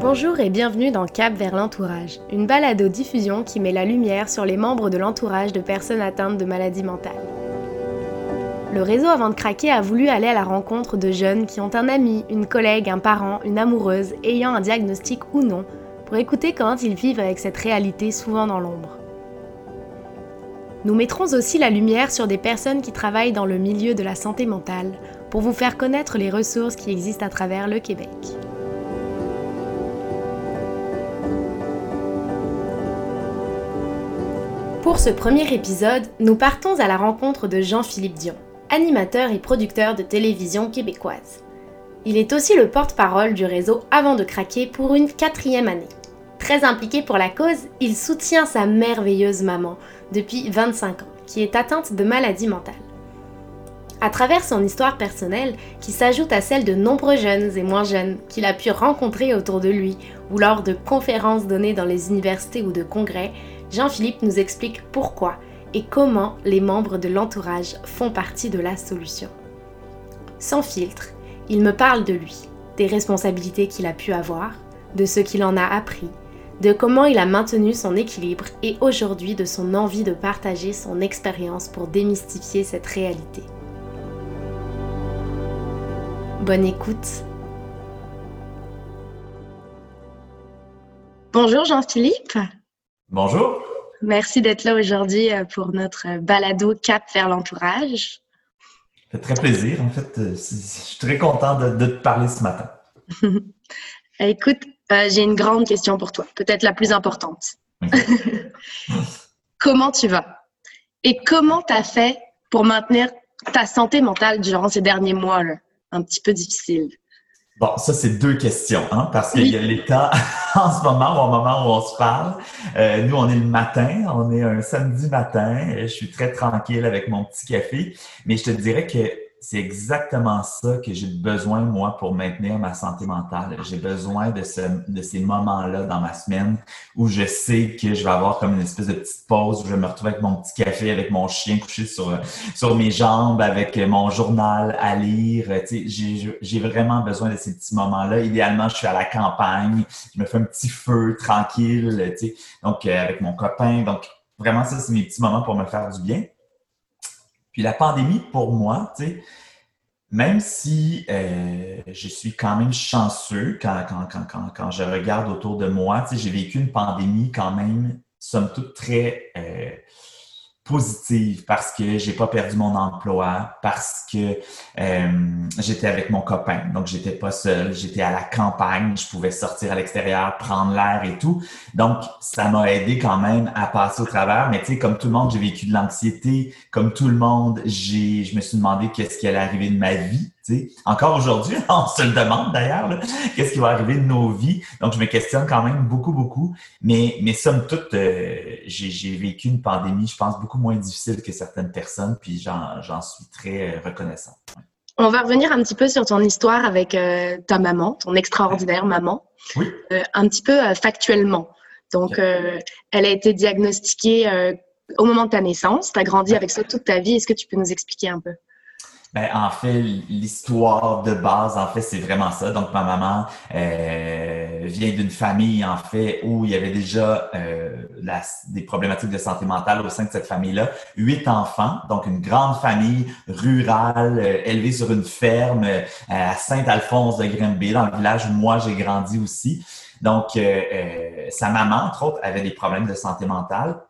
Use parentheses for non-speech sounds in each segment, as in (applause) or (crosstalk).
Bonjour et bienvenue dans Cap vers l'entourage, une balado-diffusion qui met la lumière sur les membres de l'entourage de personnes atteintes de maladies mentales. Le réseau Avant de craquer a voulu aller à la rencontre de jeunes qui ont un ami, une collègue, un parent, une amoureuse ayant un diagnostic ou non, pour écouter comment ils vivent avec cette réalité souvent dans l'ombre. Nous mettrons aussi la lumière sur des personnes qui travaillent dans le milieu de la santé mentale pour vous faire connaître les ressources qui existent à travers le Québec. Pour ce premier épisode, nous partons à la rencontre de Jean-Philippe Dion, animateur et producteur de télévision québécoise. Il est aussi le porte-parole du réseau Avant de craquer pour une quatrième année. Très impliqué pour la cause, il soutient sa merveilleuse maman depuis 25 ans, qui est atteinte de maladie mentale. À travers son histoire personnelle, qui s'ajoute à celle de nombreux jeunes et moins jeunes qu'il a pu rencontrer autour de lui ou lors de conférences données dans les universités ou de congrès, Jean-Philippe nous explique pourquoi et comment les membres de l'entourage font partie de la solution. Sans filtre, il me parle de lui, des responsabilités qu'il a pu avoir, de ce qu'il en a appris, de comment il a maintenu son équilibre et aujourd'hui de son envie de partager son expérience pour démystifier cette réalité. Bonne écoute. Bonjour Jean-Philippe. Bonjour. Merci d'être là aujourd'hui euh, pour notre balado Cap vers l'entourage. Ça fait très plaisir. En fait, euh, je suis très content de, te parler ce matin. (laughs) Écoute, euh, j'ai une grande question pour toi, peut-être la plus importante. (laughs) comment tu vas? Et comment tu as fait pour maintenir ta santé mentale durant ces derniers mois? Là? un petit peu difficile? Bon, ça, c'est deux questions, hein, parce qu'il y a l'état (laughs) en ce moment, au moment où on se parle. Euh, nous, on est le matin, on est un samedi matin. Je suis très tranquille avec mon petit café, mais je te dirais que c'est exactement ça que j'ai besoin, moi, pour maintenir ma santé mentale. J'ai besoin de, ce, de ces moments-là dans ma semaine où je sais que je vais avoir comme une espèce de petite pause où je me retrouver avec mon petit café, avec mon chien couché sur, sur mes jambes, avec mon journal à lire. J'ai vraiment besoin de ces petits moments-là. Idéalement, je suis à la campagne, je me fais un petit feu tranquille, donc euh, avec mon copain. Donc, vraiment, ça, c'est mes petits moments pour me faire du bien. Puis la pandémie, pour moi, tu même si euh, je suis quand même chanceux quand, quand, quand, quand, je regarde autour de moi, tu j'ai vécu une pandémie quand même, somme toute, très euh, positive parce que j'ai pas perdu mon emploi, parce que euh, j'étais avec mon copain, donc j'étais pas seul, j'étais à la campagne, je pouvais sortir à l'extérieur, prendre l'air et tout. Donc ça m'a aidé quand même à passer au travers. Mais tu sais, comme tout le monde, j'ai vécu de l'anxiété, comme tout le monde, j'ai, je me suis demandé qu'est-ce qui allait arriver de ma vie. Encore aujourd'hui, (laughs) on se le demande d'ailleurs, qu'est-ce qui va arriver de nos vies. Donc, je me questionne quand même beaucoup, beaucoup. Mais, mais somme toute, euh, j'ai vécu une pandémie, je pense, beaucoup moins difficile que certaines personnes, puis j'en suis très euh, reconnaissant. On va revenir un petit peu sur ton histoire avec euh, ta maman, ton extraordinaire maman. Oui. un petit peu factuellement. Donc, elle a été diagnostiquée au moment de ta naissance. Tu as grandi avec ça toute ta vie. Est-ce que tu peux nous expliquer un peu? Ben, en fait, l'histoire de base, en fait, c'est vraiment ça. Donc, ma maman euh, vient d'une famille, en fait, où il y avait déjà euh, des problématiques de santé mentale au sein de cette famille-là. Huit enfants, donc une grande famille rurale, euh, élevée sur une ferme euh, à Saint-Alphonse de Grimby, dans le village où moi j'ai grandi aussi. Donc, sa maman, entre autres, avait des problèmes de santé mentale.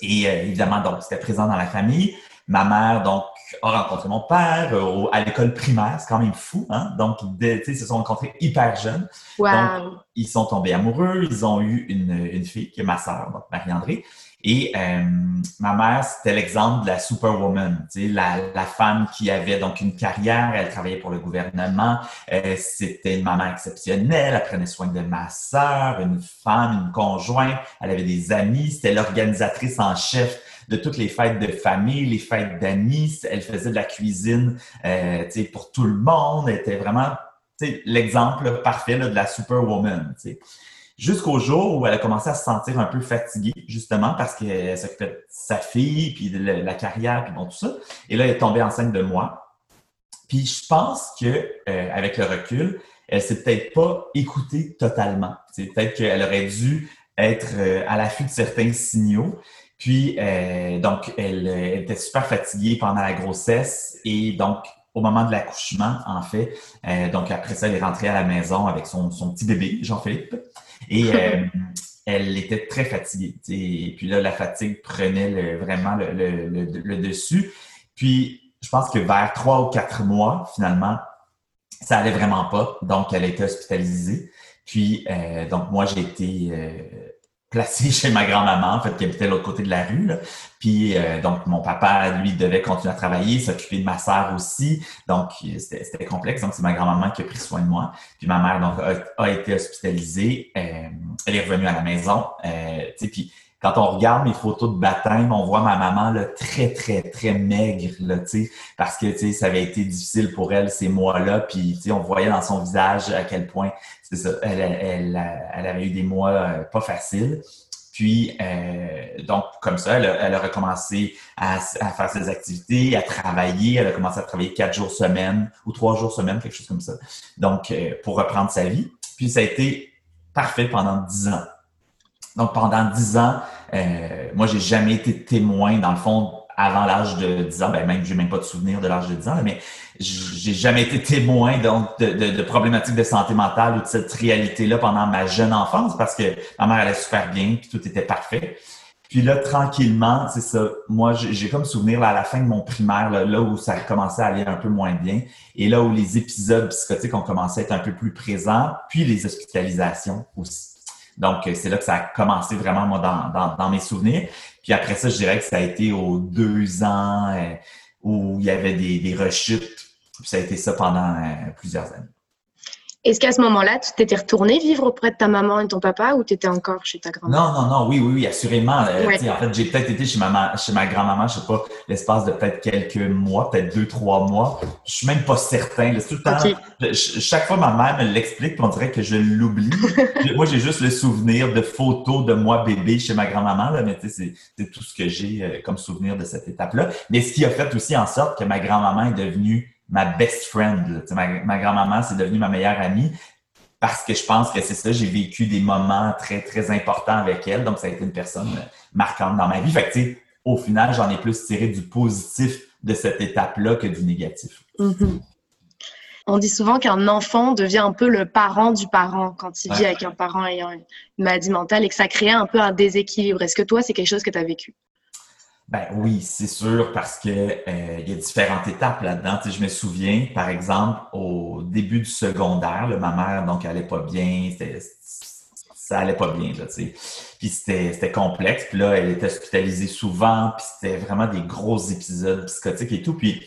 Et évidemment, donc, c'était présent dans la famille. Ma mère, donc, a rencontré mon père euh, à l'école primaire. C'est quand même fou, hein? Donc, ils se sont rencontrés hyper jeunes. Wow. Donc, ils sont tombés amoureux. Ils ont eu une, une fille, qui est ma sœur, donc Marie-André. Et euh, ma mère, c'était l'exemple de la superwoman, tu sais, la, la, femme qui avait donc une carrière, elle travaillait pour le gouvernement, euh, c'était une maman exceptionnelle, elle prenait soin de ma sœur, une femme, une conjointe, elle avait des amis, c'était l'organisatrice en chef de toutes les fêtes de famille, les fêtes d'amis. Elle faisait de la cuisine euh, pour tout le monde. Elle était vraiment l'exemple parfait de la superwoman. Jusqu'au jour où elle a commencé à se sentir un peu fatiguée, justement, parce qu'elle s'occupait de sa fille, puis de la, carrière, puis bon, tout ça. Et là, elle est tombée enceinte de moi. Puis je pense que euh, avec le recul, elle s'est peut-être pas écoutée totalement. C'est peut-être qu'elle aurait dû être euh, à l'affût de certains signaux. Puis, euh, donc, elle, elle, était super fatiguée pendant la grossesse et donc, au moment de l'accouchement, en fait, euh, donc après ça, elle est rentrée à la maison avec son, son petit bébé, Jean-Philippe, et (laughs) euh, elle était très fatiguée. Et puis là, la fatigue prenait le, vraiment le, le, le, dessus. Puis, je pense que vers trois ou quatre mois, finalement, ça allait vraiment pas. Donc, elle a été hospitalisée. Puis, euh, donc, moi, j'ai été euh, placé chez ma grand-maman, en fait, qui habitait l'autre côté de la rue. Puis, euh, donc, mon papa, lui, devait continuer à travailler, s'occuper de ma sœur aussi. Donc, c'était complexe. Donc, c'est ma grand-maman qui a pris soin de moi. Puis, ma mère, donc, a, été hospitalisée. elle est revenue à la maison. tu sais, puis, quand on regarde mes photos de baptême, on voit ma maman là, très, très, très maigre, là, parce que ça avait été difficile pour elle ces mois-là. Puis on voyait dans son visage à quel point ça, elle, elle, elle, avait eu des mois euh, pas faciles. Puis, euh, donc, comme ça, elle a, recommencé à, à, faire ses activités, à travailler. Elle a commencé à travailler quatre jours semaine ou trois jours semaine, quelque chose comme ça. Donc, euh, pour reprendre sa vie. Puis, ça a été parfait pendant dix ans. Donc, pendant dix ans, euh, moi, j'ai jamais été témoin, dans le fond, avant l'âge de 10 ans, ben même, j'ai même pas de souvenir de l'âge de 10 ans, mais j'ai jamais été témoin donc de, de, de, problématiques de santé mentale ou de cette réalité-là pendant ma jeune enfance parce que ma mère allait super bien, puis tout était parfait. Puis là, tranquillement, c'est ça. Moi, j'ai comme souvenir là, à la fin de mon primaire, là, là, où ça a commencé à aller un peu moins bien, et là où les épisodes psychotiques ont commencé à être un peu plus présents, puis les hospitalisations aussi. Donc, euh, c'est là que ça a commencé vraiment, moi, dans, dans, mes souvenirs. Puis après ça, je dirais que ça a été aux deux ans euh, où il y avait des, des rechutes. Puis ça a été ça pendant euh, plusieurs années. Est-ce qu'à ce, moment-là, tu t'étais retourné vivre auprès de ta maman et ton papa ou tu étais encore chez ta grand-mère? Non, non, non, oui, oui, oui, assurément. Euh, en fait, j'ai peut-être été chez ma, chez ma grand-maman, je sais pas, l'espace de peut-être quelques mois, peut-être deux, trois mois. Je suis même pas certain. tout le temps, chaque fois, ma mère me l'explique, on dirait que je l'oublie. (laughs) moi, j'ai juste le souvenir de photos de moi bébé chez ma grand-maman, là, mais tu sais, c'est tout ce que j'ai euh, comme souvenir de cette étape-là. Mais ce qui a fait aussi en sorte que ma grand-maman est devenue ma best friend. Ma, ma grand-maman, c'est devenu ma meilleure amie parce que je pense que c'est ça, j'ai vécu des moments très, très importants avec elle. Donc, ça a été une personne marquante dans ma vie. Fait que, au final, j'en ai plus tiré du positif de cette étape-là que du négatif. Mm-hmm. On dit souvent qu'un enfant devient un peu le parent du parent quand il vit avec un parent ayant une maladie mentale et que ça crée un peu un déséquilibre. Est-ce que toi, c'est quelque chose que tu as vécu? Ben oui, c'est sûr, parce que euh, il y a différentes étapes là-dedans. Je me souviens, par exemple, au début du secondaire, ma mère, donc, elle allait pas bien, ça allait pas bien, là, tu sais. Puis c'était complexe. Puis là, elle était hospitalisée souvent, puis c'était vraiment des gros épisodes psychotiques et tout. Puis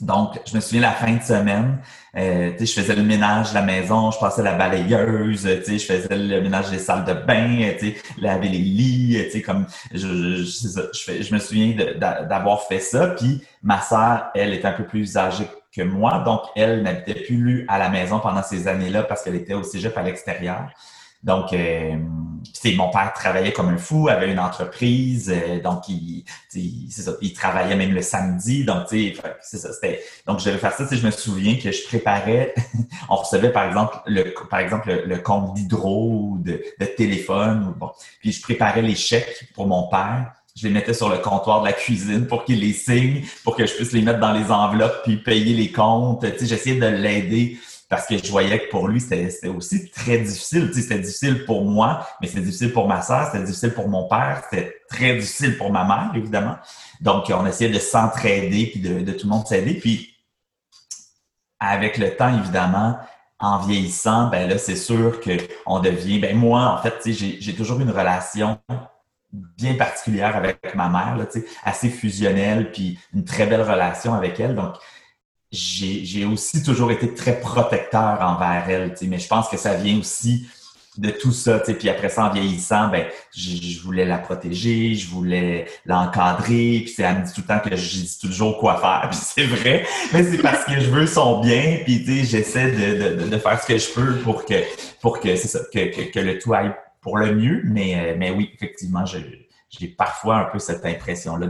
donc, je me souviens la fin de semaine, euh, je faisais le ménage de la maison, je passais la balayeuse, je faisais le ménage des salles de bain, laver les lits, comme je, je, je, me souviens d'avoir fait ça. Puis ma sœur, elle, est un peu plus âgée que moi, donc elle n'habitait plus à la maison pendant ces années-là parce qu'elle était au cégep à l'extérieur. Donc, euh, mon père travaillait comme un fou, avait une entreprise, euh, donc il, il travaillait même le samedi. Donc, c'est ça. Donc, je devais faire ça. Je me souviens que je préparais, (laughs) on recevait par exemple le, par exemple le, compte d'hydro ou de, téléphone. Bon. Puis je préparais les chèques pour mon père. Je les mettais sur le comptoir de la cuisine pour qu'il les signe, pour que je puisse les mettre dans les enveloppes puis payer les comptes. J'essayais de l'aider parce que je voyais que pour lui, c'était aussi très difficile. C'était difficile pour moi, mais c'était difficile pour ma soeur, c'était difficile pour mon père, c'était très difficile pour ma mère, évidemment. Donc, on essayait de s'entraider, puis de, tout le monde s'aider. Puis, avec le temps, évidemment, en vieillissant, ben là, c'est sûr qu'on devient... Ben moi, en fait, j'ai toujours une relation bien particulière avec ma mère, là, assez fusionnelle, puis une très belle relation avec elle. Donc, j'ai aussi toujours été très protecteur envers elle, mais je pense que ça vient aussi de tout ça, puis après ça, en vieillissant, ben, je, voulais la protéger, je voulais l'encadrer, puis elle me dit tout le temps que je dis toujours quoi faire, (laughs) puis c'est vrai, mais c'est parce que je veux son bien, puis j'essaie de, de, de, faire ce que je peux pour que, pour que, ça, que, que, le tout aille pour le mieux, mais, euh, mais oui, effectivement, j'ai parfois un peu cette impression-là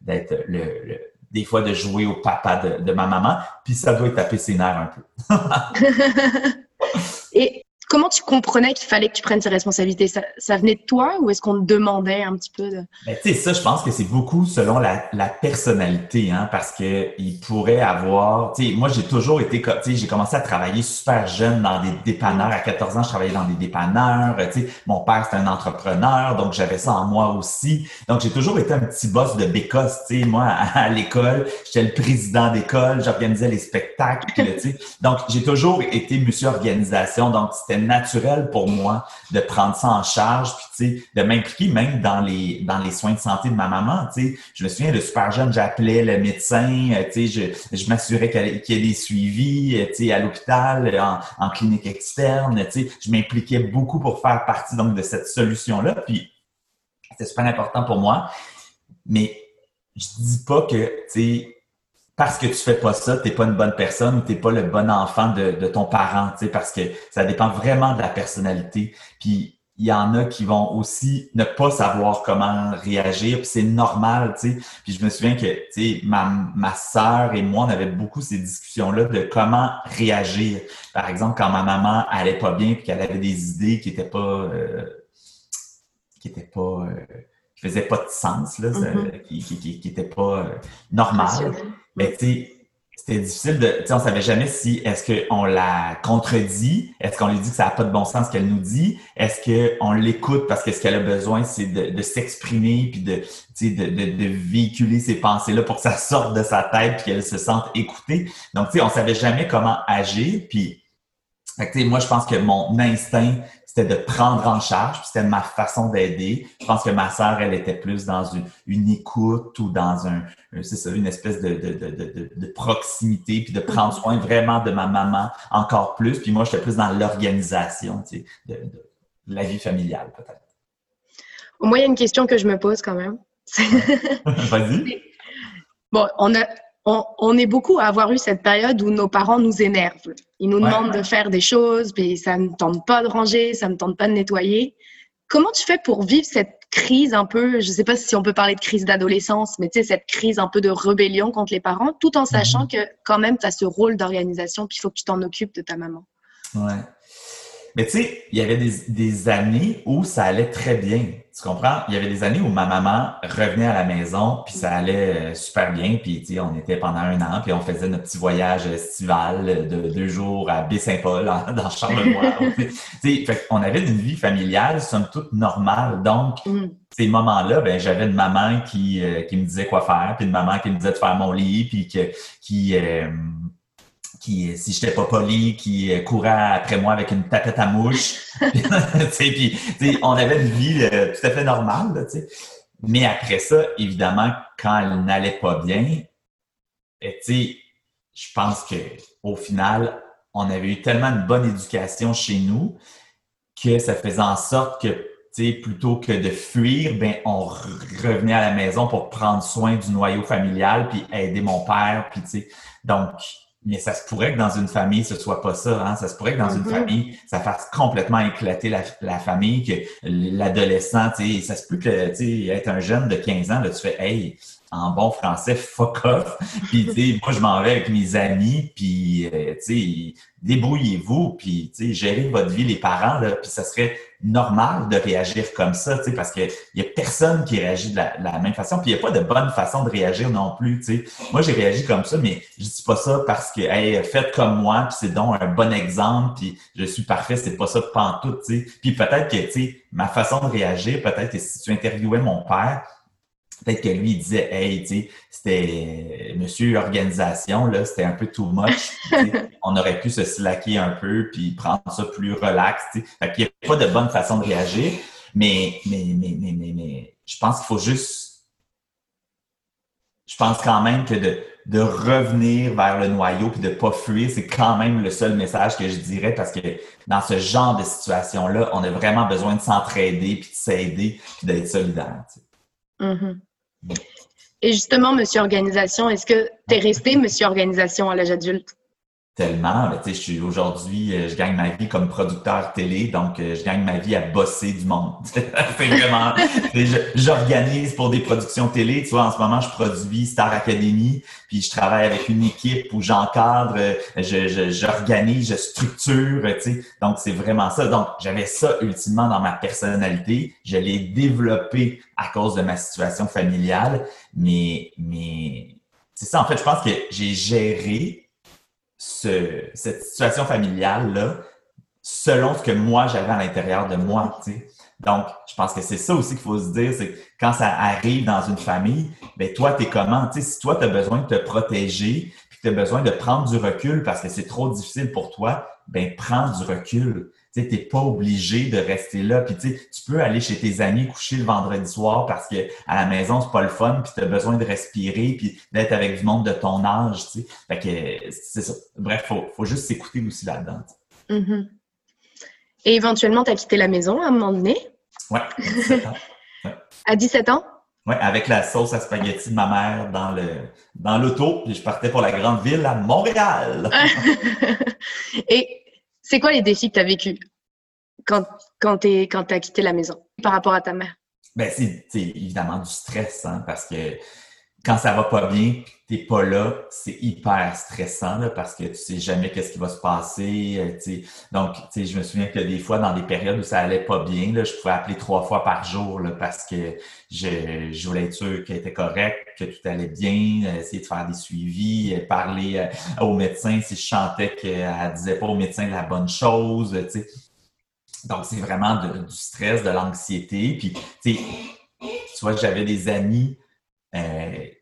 d'être le, le des fois de jouer au papa de, ma maman, puis ça doit taper ses nerfs un peu. (laughs) (laughs) Et comment tu comprenais qu'il fallait que tu prennes ces responsabilités? Ça, venait de toi ou est-ce qu'on te demandait un petit peu de... Ben, tu sais, ça, je pense que c'est beaucoup selon la, personnalité, hein, parce que il pourrait avoir, tu sais, moi, j'ai toujours été, tu sais, j'ai commencé à travailler super jeune dans des dépanneurs. À 14 ans, je travaillais dans des dépanneurs. Tu sais, mon père, c'était un entrepreneur, donc j'avais ça en moi aussi. Donc, j'ai toujours été un petit boss de bécosse, tu sais. Moi, à, l'école, j'étais le président d'école, j'organisais les spectacles, tu sais. Donc, j'ai toujours été monsieur organisation, donc naturel pour moi de prendre ça en charge, puis de m'impliquer même dans les dans les soins de santé de ma maman. sais Je me souviens de super jeune, j'appelais le médecin, euh, je, je m'assurais qu'il y ait des suivis euh, à l'hôpital, en, en, clinique externe. Je m'impliquais beaucoup pour faire partie donc de cette solution-là. Puis c'était super important pour moi. Mais je dis pas que tu sais parce que tu fais pas ça, t'es pas une bonne personne ou t'es pas le bon enfant de, ton parent, tu sais, parce que ça dépend vraiment de la personnalité. Puis il y en a qui vont aussi ne pas savoir comment réagir, puis c'est normal, tu sais. Puis je me souviens que, tu sais, ma, ma sœur et moi, on avait beaucoup ces discussions-là de comment réagir. Par exemple, quand ma maman allait pas bien puis qu'elle avait des idées qui étaient pas... Euh, qui étaient pas... Euh, qui faisaient pas de sens, là, mm-hmm. qui, qui, qui, étaient pas euh, normales. Mais tu sais, c'était difficile de. Tu sais, on savait jamais si est-ce qu'on la contredit, est-ce qu'on lui dit que ça n'a pas de bon sens ce qu'elle nous dit, est-ce qu'on l'écoute parce que ce qu'elle a besoin, c'est de, s'exprimer puis de, de, de, de, véhiculer ses pensées-là pour que ça sorte de sa tête puis qu'elle se sente écoutée. Donc, tu sais, on savait jamais comment agir. Puis, fait moi, je pense que mon instinct, c'était de prendre en charge, puis c'était ma façon d'aider. Je pense que ma sœur, elle était plus dans une, une écoute ou dans un, c'est ça, une espèce de, de, de, de, proximité, puis de prendre soin vraiment de ma maman encore plus. Puis moi, j'étais plus dans l'organisation, tu sais, de, la vie familiale, peut-être. Moi, il y a une question que je me pose quand même. (laughs) Vas-y. Bon, on a, on, est beaucoup à avoir eu cette période où nos parents nous énervent. Ils nous demandent de faire des choses, puis ça ne tente pas de ranger, ça ne tente pas de nettoyer. Comment tu fais pour vivre cette crise un peu, je ne sais pas si on peut parler de crise d'adolescence, mais tu sais, cette crise un peu de rébellion contre les parents, tout en sachant mhm. que quand même, tu as ce rôle d'organisation, puis il faut que tu t'en occupes de ta maman. Ouais. Mais tu sais, il y avait des, des, années où ça allait très bien. Tu comprends? Il y avait des années où ma maman revenait à la maison, puis ça allait euh, super bien. Puis, on était pendant un an, puis on faisait notre petit voyage estival de deux jours à Baie-Saint-Paul, (laughs) dans Charlevoix. fait on avait une vie familiale, somme toute normale. Donc, mm. ces moments-là, ben, j'avais une maman qui, euh, qui me disait quoi faire, puis une maman qui me disait de faire mon lit, puis que, qui... Euh, qui, si j'étais pas poli, qui courait après moi avec une tapette à mouche. (laughs) (laughs) puis, on avait une vie euh, tout à fait normale. Mais après ça, évidemment, quand elle n'allait pas bien, eh, je pense que au final, on avait eu tellement de bonne éducation chez nous que ça faisait en sorte que plutôt que de fuir, ben on revenait à la maison pour prendre soin du noyau familial puis aider mon père puis donc mais ça se pourrait que dans une famille, ce soit pas ça. Hein? Ça se pourrait que dans une mm-hmm. famille, ça fasse complètement éclater la, la famille, que l'adolescent, ça se peut que tu sais, être un jeune de 15 ans, là, tu fais Hey, en bon français, fuck off. (laughs) Puis, tu sais, moi, je m'en vais avec mes amis, puis, euh, tu sais, débrouillez-vous, puis, tu sais, gérez votre vie, les parents, là, puis ça serait normal de réagir comme ça, tu sais, parce qu'il y a personne qui réagit de la, même façon, puis il n'y a pas de bonne façon de réagir non plus, tu sais. Moi, j'ai réagi comme ça, mais je dis pas ça parce que, hey, faites comme moi, puis c'est donc un bon exemple, puis je suis parfait, c'est pas ça pantoute, tu sais. Puis peut-être que, tu sais, ma façon de réagir, peut-être que si tu interviewais mon père, peut-être que lui, il disait, hey, tu sais, c'était monsieur organisation, là, c'était un peu too much. (laughs) on aurait pu se slacker un peu puis prendre ça plus relax. sais. Fait qu'il n'y a pas de bonne façon de réagir. Mais, mais, mais, mais, mais, mais je pense qu'il faut juste. Je pense quand même que de, de revenir vers le noyau puis de pas fuir, c'est quand même le seul message que je dirais parce que dans ce genre de situation-là, on a vraiment besoin de s'entraider puis de s'aider puis d'être solidaire. Mm-hmm. Et justement, monsieur organisation, est-ce que tu es resté monsieur organisation à l'âge adulte? Tellement. Ben, je suis aujourd'hui, euh, je gagne ma vie comme producteur télé, donc euh, je gagne ma vie à bosser du monde. (laughs) c'est vraiment, j'organise pour des productions télé. Tu vois, en ce moment, je produis Star Academy, puis je travaille avec une équipe où j'encadre, euh, je, j'organise, je, structure. Tu sais, donc c'est vraiment ça. Donc j'avais ça ultimement dans ma personnalité. Je l'ai développé à cause de ma situation familiale, mais mais c'est ça. En fait, je pense que j'ai géré cette situation familiale-là selon ce que moi j'avais à l'intérieur de moi. Donc, je pense que c'est ça aussi qu'il faut se dire, c'est quand ça arrive dans une famille, ben toi, tu es comment? si toi, tu as besoin de te protéger, puis tu as besoin de prendre du recul parce que c'est trop difficile pour toi, ben prends du recul. Tu n'es pas obligé de rester là. Puis tu peux aller chez tes amis coucher le vendredi soir parce que à la maison, c'est pas le fun, puis tu as besoin de respirer, puis d'être avec du monde de ton âge. sais. Fait que c'est ça. Bref, faut, faut juste s'écouter aussi là-dedans. Mm-hmm. Et éventuellement, tu as quitté la maison à un moment donné? Oui, à 17 ans. (laughs) À 17 ans? Oui, avec la sauce à spaghetti de ma mère dans le dans l'auto, puis je partais pour la grande ville à Montréal. (laughs) Et c'est quoi les défis que tu as vécu quand, quand tu as quitté la maison par rapport à ta mère? Ben, c'est évidemment du stress, hein, parce que quand ça va pas bien, tu n'es pas là, c'est hyper stressant là, parce que tu sais jamais qu'est-ce qui va se passer. Euh, Donc, je me souviens que des fois, dans des périodes où ça allait pas bien, là, je pouvais appeler trois fois par jour là, parce que je, je voulais être sûr qu'elle était correcte, que tout allait bien, euh, essayer de faire des suivis, euh, parler au médecin si je chantais qu'elle disait pas au médecin la bonne chose. sais. Donc, c'est vraiment du stress, de l'anxiété. Puis, tu vois, j'avais des amis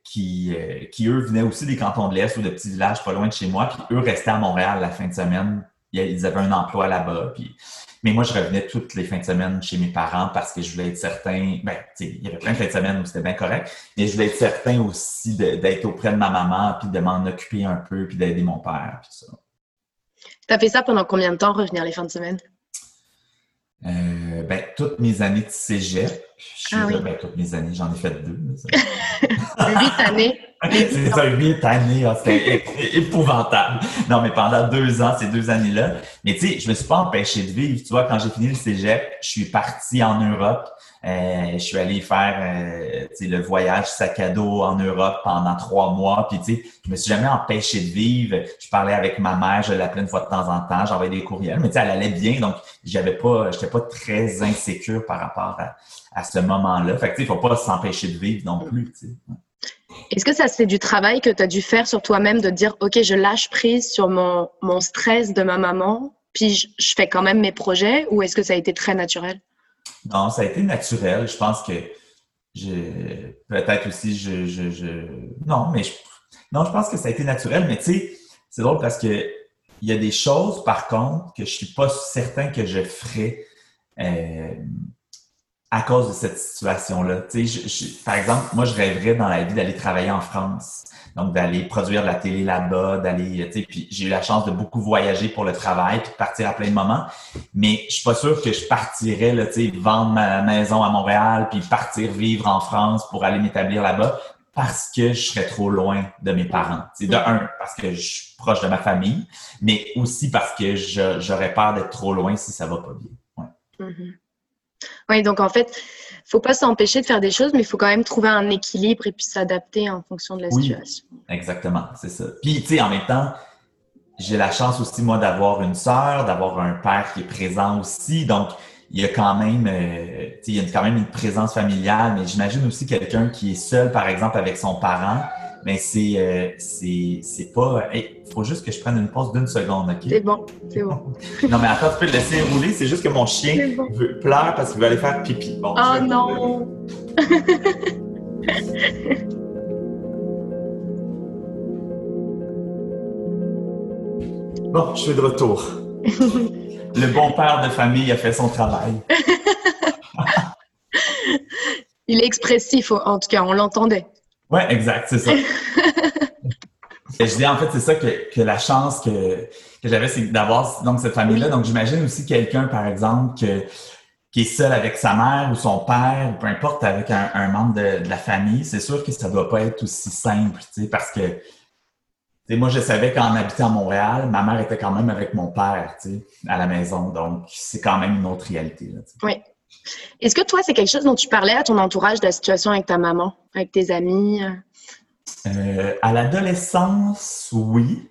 qui, euh, qui, eux, venaient aussi des cantons de l'Est ou de petits villages pas loin de chez moi, puis eux restaient à Montréal la fin de semaine. Ils avaient un emploi là-bas. Puis... Mais moi, je revenais toutes les fins de semaine chez mes parents parce que je voulais être certain. Ben, il y avait plein de fins de semaine où c'était bien correct, mais je voulais être certain aussi d'être auprès de ma maman, puis de m'en occuper un peu, puis d'aider mon père, puis ça. Tu as fait ça pendant combien de temps, revenir les fins de semaine? Euh, ben, toutes mes années de cégep. Je ah ben, toutes mes années, j'en ai fait deux. (laughs) huit années. (laughs) c'est ça, huit années, ah, c'était épouvantable. Non, mais pendant deux ans, ces deux années-là. Mais tu sais, je me suis pas empêché de vivre. Tu vois, quand j'ai fini le cégep, je suis parti en Europe. Euh, je suis allé faire euh, le voyage sac à dos en Europe pendant trois mois. Puis tu sais, je me suis jamais empêché de vivre. Je parlais avec ma mère, je l'appelais une fois de temps en temps, j'envoyais des courriels, mais tu sais, elle allait bien, donc j'avais pas, j'étais pas très insécure par rapport à, à ce moment-là. Fait que il faut pas s'empêcher de vivre non plus. Est-ce que ça, c'est du travail que tu as dû faire sur toi-même de dire, OK, je lâche prise sur mon, mon stress de ma maman, puis je, je fais quand même mes projets, ou est-ce que ça a été très naturel? Non, ça a été naturel. Je pense que peut-être aussi je, je, non, mais je, non, je pense que ça a été naturel. Mais tu sais, c'est drôle parce que il y a des choses, par contre, que je suis pas certain que je ferais euh, à cause de cette situation-là. Tu sais, par exemple, moi, je rêverais dans la vie d'aller travailler en France. Donc, d'aller produire de la télé là-bas, d'aller, tu sais, puis j'ai eu la chance de beaucoup voyager pour le travail, puis de partir à plein de moments. Mais je suis pas sûr que je partirais, là, tu sais, vendre ma maison à Montréal, puis partir vivre en France pour aller m'établir là-bas parce que je serais trop loin de mes parents. C'est de un, parce que je suis proche de ma famille, mais aussi parce que j'aurais peur d'être trop loin si ça va pas bien. Mm-hmm. Oui, donc en fait, faut pas s'empêcher de faire des choses, mais il faut quand même trouver un équilibre et puis s'adapter en fonction de la oui, situation. Exactement, c'est ça. Puis, tu sais, en même temps, j'ai la chance aussi, moi, d'avoir une sœur, d'avoir un père qui est présent aussi. Donc, il y a quand même, euh, il y a quand même une présence familiale, mais j'imagine aussi quelqu'un qui est seul, par exemple, avec son parent mais c'est euh, c'est pas. Il faut juste que je prenne une pause d'une seconde, OK? C'est bon, c'est bon. (laughs) non, mais attends, tu peux le laisser rouler. C'est juste que mon chien veut, pleure parce qu'il veut aller faire pipi. Bon, oh non! (laughs) bon, je suis de retour. le bon père de famille a fait son travail. (laughs) Il est expressif, en tout cas, on l'entendait. Oui, exact, c'est ça. (laughs) je dis en fait, c'est ça que, que, la chance que, que j'avais, c'est d'avoir donc cette famille-là. Donc, j'imagine aussi quelqu'un, par exemple, que, qui est seul avec sa mère ou son père, ou peu importe, avec un, un membre de, de, la famille. C'est sûr que ça doit pas être aussi simple, tu sais, parce que moi, je savais qu'en habitant à Montréal, ma mère était quand même avec mon père à la maison. Donc, c'est quand même une autre réalité. oui. Est-ce que toi, c'est quelque chose dont tu parlais à ton entourage de la situation avec ta maman, avec tes amis? Euh, à l'adolescence, oui.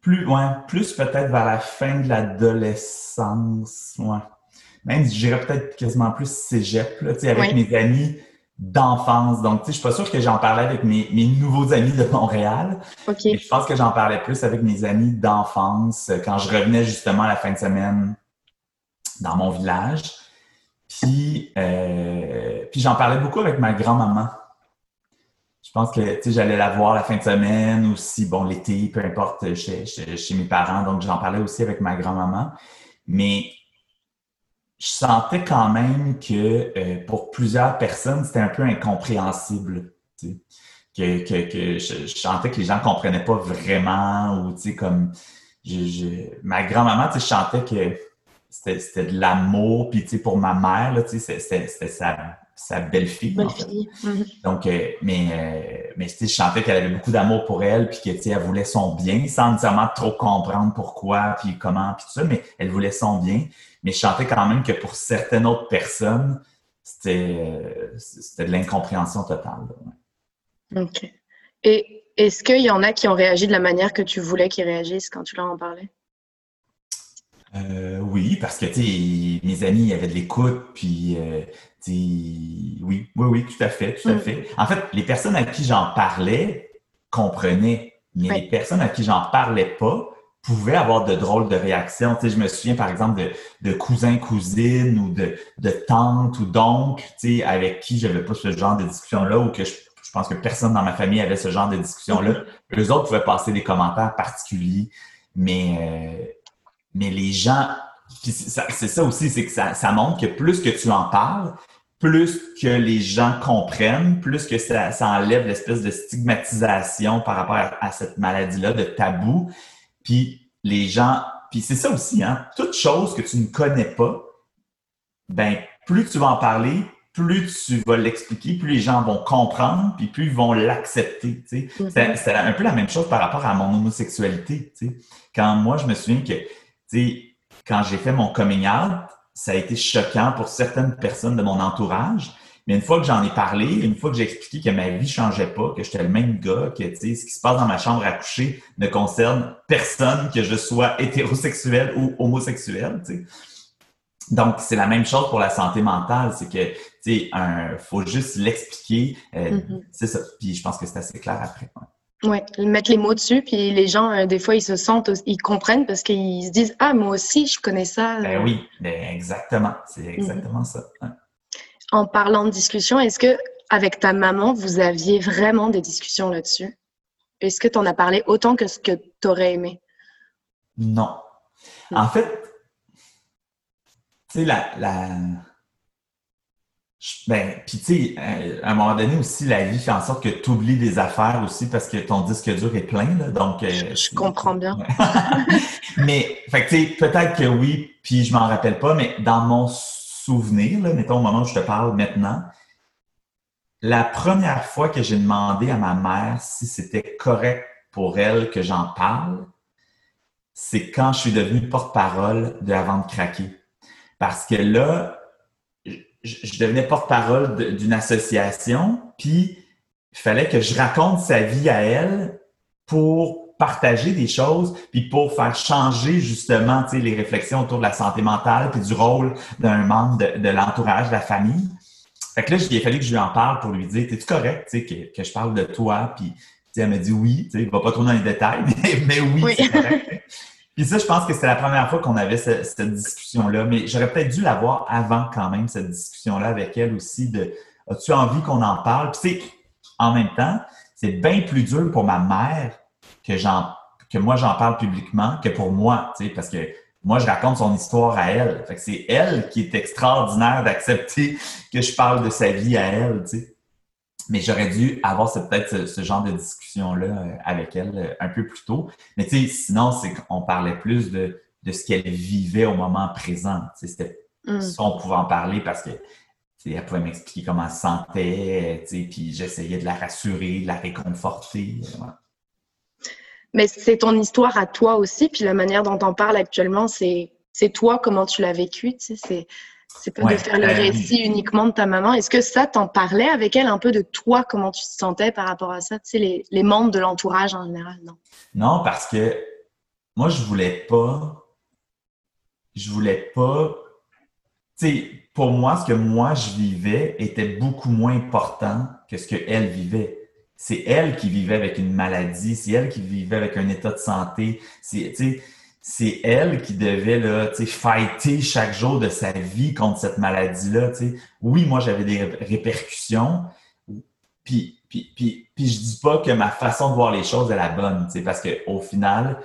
Plus, ouais, plus peut-être vers la fin de l'adolescence, ouais. Même, je dirais peut-être quasiment plus cégep, là, avec mes amis d'enfance. Donc, tu sais, je suis pas sûr que j'en parlais avec mes, mes, nouveaux amis de Montréal. Okay. je pense que j'en parlais plus avec mes amis d'enfance quand je revenais justement à la fin de semaine dans mon village. Puis, euh, puis j'en parlais beaucoup avec ma grand-maman. Je pense que, j'allais la voir la fin de semaine ou si, bon, l'été, peu importe, chez, chez, mes parents. Donc, j'en parlais aussi avec ma grand-maman. Mais je sentais quand même que euh, pour plusieurs personnes, c'était un peu incompréhensible. Que, que, que je, sentais que les gens ne comprenaient pas vraiment ou tu sais, comme je, ma grand-maman, tu sais, je sentais que c'était de l'amour, puis tu sais, pour ma mère, là, tu sais, c'était sa, sa belle-fille. Mm-hmm. Donc, euh, mais, euh, mais tu sais, je sentais qu'elle avait beaucoup d'amour pour elle, puis que, tu sais, elle voulait son bien, sans nécessairement trop comprendre pourquoi, puis comment, puis tout ça, mais elle voulait son bien. Mais je sentais quand même que pour certaines autres personnes, c'était de l'incompréhension totale. OK. Et est-ce qu'il y en a qui ont réagi de la manière que tu voulais qu'ils réagissent quand tu leur en parlais? Euh, oui, parce que mes amis avaient de l'écoute, puis euh, oui, oui, oui, tout à fait, tout à mm. fait. En fait, les personnes à qui j'en parlais comprenaient, mais les personnes à qui j'en parlais pas pouvaient avoir de drôles de réactions. Tu sais, je me souviens par exemple de, de cousins, cousines ou de, de tantes ou d'oncles, tu sais, avec qui j'avais pas ce genre de discussion-là ou que je, pense que personne dans ma famille avait ce genre de discussion-là. Mm-hmm. Eux autres pouvaient passer des commentaires particuliers, mais, euh, mais les gens, c'est ça aussi, c'est que ça, ça montre que plus que tu en parles, plus que les gens comprennent, plus que ça, ça enlève l'espèce de stigmatisation par rapport à cette maladie-là, de tabou. Puis les gens, puis c'est ça aussi, hein, toute chose que tu ne connais pas, ben plus tu vas en parler, plus tu vas l'expliquer, plus les gens vont comprendre, puis plus ils vont l'accepter. Tu sais. Mm-hmm. C'est un peu la même chose par rapport à mon homosexualité. Tu sais. Quand moi, je me souviens que, sais, quand j'ai fait mon coming out, ça a été choquant pour certaines personnes de mon entourage. Mais une fois que j'en ai parlé, une fois que j'ai expliqué que ma vie changeait pas, que j'étais le même gars, que ce qui se passe dans ma chambre à coucher ne concerne personne, que je sois hétérosexuel ou homosexuel. Donc, c'est la même chose pour la santé mentale, c'est que tu sais, faut juste l'expliquer. Euh, mm-hmm. C'est ça. Puis je pense que c'est assez clair après. Oui, mettre les mots dessus, puis les gens, euh, des fois, ils se sentent, ils comprennent parce qu'ils se disent Ah, moi aussi, je connais ça. Ben oui, ben exactement. C'est exactement ça en parlant de discussion, est-ce que avec ta maman, vous aviez vraiment des discussions là-dessus? Est-ce que tu en as parlé autant que ce que tu aurais aimé? Non. Hmm. En fait, tu sais, la, la... Ben, puis tu sais, euh, à un moment donné aussi, la vie fait en sorte que tu oublies des affaires aussi parce que ton disque dur est plein, là, donc... Euh, je, comprends bien. (laughs) mais, fait tu sais, peut-être que oui, puis je m'en rappelle pas, mais dans mon souvenir, là, mettons au moment où je te parle maintenant, la première fois que j'ai demandé à ma mère si c'était correct pour elle que j'en parle, c'est quand je suis devenu porte-parole de Avant de craquer. Parce que là, je, devenais porte-parole d'une association, puis il fallait que je raconte sa vie à elle pour partager des choses, puis pour faire changer justement les réflexions autour de la santé mentale, puis du rôle d'un membre de, l'entourage, de la famille. Fait que là, il a fallu que je lui en parle pour lui dire, t'es-tu correct que, que je parle de toi? Puis elle me dit oui, il va pas trop dans les détails, (laughs) mais, oui, c'est correct. Puis ça, je pense que c'était la première fois qu'on avait cette discussion-là, mais j'aurais peut-être dû l'avoir avant quand même, cette discussion-là avec elle aussi de as-tu envie qu'on en parle? Puis c'est en même temps, c'est bien plus dur pour ma mère que j'en que moi j'en parle publiquement que pour moi, tu sais, parce que moi je raconte son histoire à elle. Fait que c'est elle qui est extraordinaire d'accepter que je parle de sa vie à elle, tu sais. Mais j'aurais dû avoir peut-être ce, genre de discussion-là euh, avec elle euh, un peu plus tôt. Mais tu sais, sinon, c'est qu'on parlait plus de, de ce qu'elle vivait au moment présent. Tu sais, c'était mm. ça, on pouvait en parler parce que elle pouvait m'expliquer comment elle se sentait, tu sais, puis j'essayais de la rassurer, de la réconforter. Mais c'est ton histoire à toi aussi, puis la manière dont on parle actuellement, c'est c'est toi, comment tu l'as vécu, tu sais, c'est c'est pas de faire le euh, récit uniquement de ta maman. Est-ce que ça, t'en parlais avec elle un peu de toi, comment tu te sentais par rapport à ça, tu sais, les, les membres de l'entourage en général, non? Non, parce que moi, je voulais pas, je voulais pas, tu sais, pour moi, ce que moi je vivais était beaucoup moins important que ce qu'elle vivait. C'est elle qui vivait avec une maladie, c'est elle qui vivait avec un état de santé. C'est, c'est elle qui devait là, fighter chaque jour de sa vie contre cette maladie-là. Oui, moi, j'avais des répercussions. Puis, puis, puis, puis je dis pas que ma façon de voir les choses est la bonne, parce qu'au final,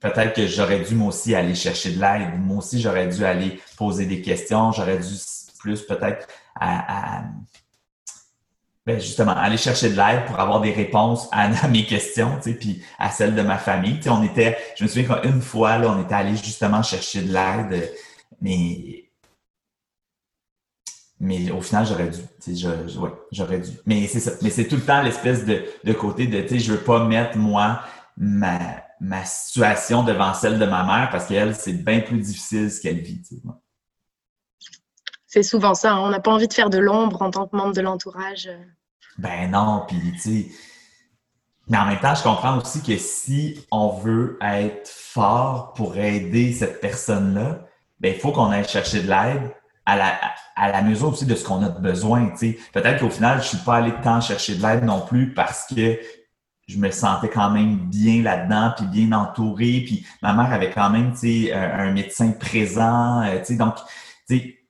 peut-être que j'aurais dû moi aussi aller chercher de l'aide. Moi aussi, j'aurais dû aller poser des questions. J'aurais dû plus peut-être à, ben justement aller chercher de l'aide pour avoir des réponses à, (laughs) mes questions, tu puis à celles de ma famille. Tu sais, on était, je me souviens qu'une fois là, on était allé justement chercher de l'aide, mais mais au final j'aurais dû, j'aurais dû. Mais c'est ça. Mais c'est tout le temps l'espèce de, de côté de, tu sais, je veux pas mettre moi ma ma situation devant celle de ma mère parce qu'elle, c'est bien plus difficile ce qu'elle vit. C'est souvent ça. Hein. On n'a pas envie de faire de l'ombre en tant que membre de l'entourage. Ben non, puis tu sais. Mais en même temps, je comprends aussi que si on veut être fort pour aider cette personne-là, ben il faut qu'on aille chercher de l'aide à la, à la mesure aussi de ce qu'on a besoin. Peut-être qu'au final, je suis pas allé tant chercher de l'aide non plus parce que je me sentais quand même bien là-dedans, puis bien entouré, puis ma mère avait quand même, sais, un, médecin présent, euh, donc, tu sais,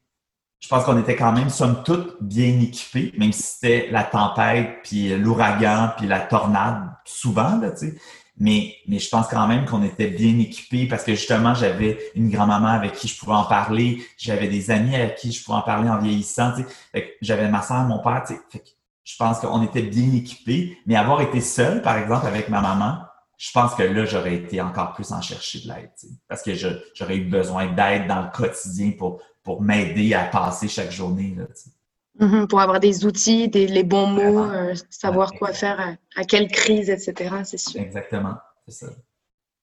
je pense qu'on était quand même, somme toute, bien équipés, même si c'était la tempête, puis l'ouragan, puis la tornade, souvent, là, tu sais. Mais, mais je pense quand même qu'on était bien équipés parce que justement, j'avais une grand-maman avec qui je pouvais en parler, j'avais des amis avec qui je pouvais en parler en vieillissant, tu sais. J'avais ma soeur, mon père, tu sais je pense qu'on était bien équipés, mais avoir été seul, par exemple, avec ma maman, je pense que là, j'aurais été encore plus en chercher de l'aide, parce que j'aurais eu besoin d'aide dans le quotidien pour, pour m'aider à passer chaque journée. Là, mm-hmm, pour avoir des outils, des, les bons mots, euh, savoir quoi faire, à, quelle crise, etc., c'est sûr. Exactement, c'est ça.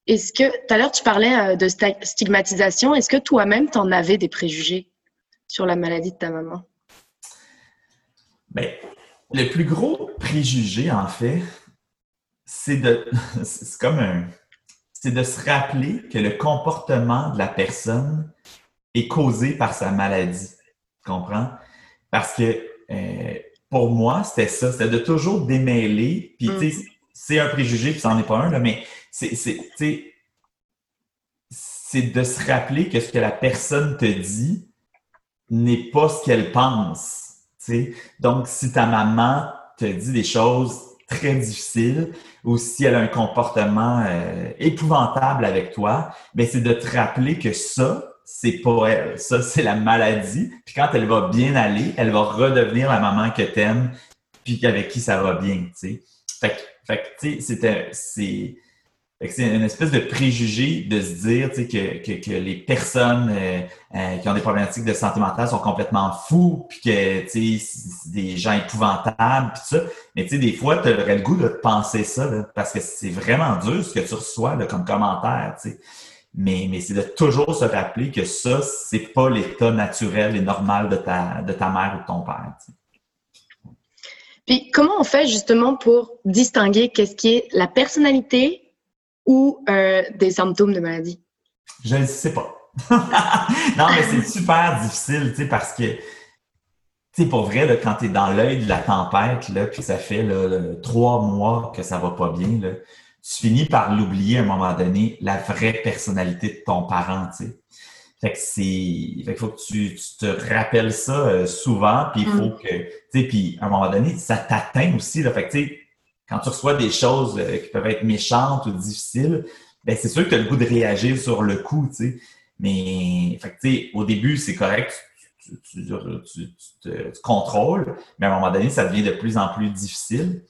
Est-ce que, tout à l'heure, tu parlais euh, de stigmatisation. Est-ce que toi-même, tu en avais des préjugés sur la maladie de ta maman? Bien, le plus gros préjugé, en fait, c'est de. (laughs) C'est comme un. C'est de se rappeler que le comportement de la personne est causé par sa maladie. Tu comprends? Parce que euh, pour moi, c'était ça. C'était de toujours démêler. Puis, tu sais, mm. c'est un préjugé, puis ça n'en est pas un, là, mais c'est. C'est de se rappeler que ce que la personne te dit n'est pas ce qu'elle pense donc, si ta maman te dit des choses très difficiles ou si elle a un comportement euh, épouvantable avec toi, ben c'est de te rappeler que ça, c'est pas elle. Ça, c'est la maladie. Puis quand elle va bien aller, elle va redevenir la maman que t'aimes, puis avec qui ça va bien, tu sais. Fait que, tu sais, c'est c'est une espèce de préjugé de se dire que, que, que, les personnes euh, euh, qui ont des problématiques de santé mentale sont complètement fous, puis que c'est des gens épouvantables, puis ça. Mais des fois, tu aurais le goût de penser ça, parce que c'est vraiment dur ce que tu reçois là, comme commentaire. sais. Mais, mais c'est de toujours se rappeler que ça, c'est pas l'état naturel et normal de ta, de ta mère ou de ton père. Puis comment on fait justement pour distinguer qu'est-ce qui est la personnalité ou euh, des symptômes de maladie? Je ne sais pas. (laughs) non, mais c'est super difficile, tu sais, parce que, tu sais, pour vrai, là, quand tu es dans l'œil de la tempête, là, puis ça fait là, trois mois que ça va pas bien, là, tu finis par l'oublier à un moment donné, la vraie personnalité de ton parent, tu sais. Fait que c'est, fait faut que tu, te rappelles ça euh, souvent, puis il faut mm. que, tu sais, puis à un moment donné, ça t'atteint aussi, là. Fait que, tu sais, quand tu reçois des choses euh, qui peuvent être méchantes ou difficiles, ben c'est sûr que tu as le goût de réagir sur le coup, tu sais. Mais fait tu au début, c'est correct, tu, te, contrôles, mais à un moment donné, ça devient de plus en plus difficile.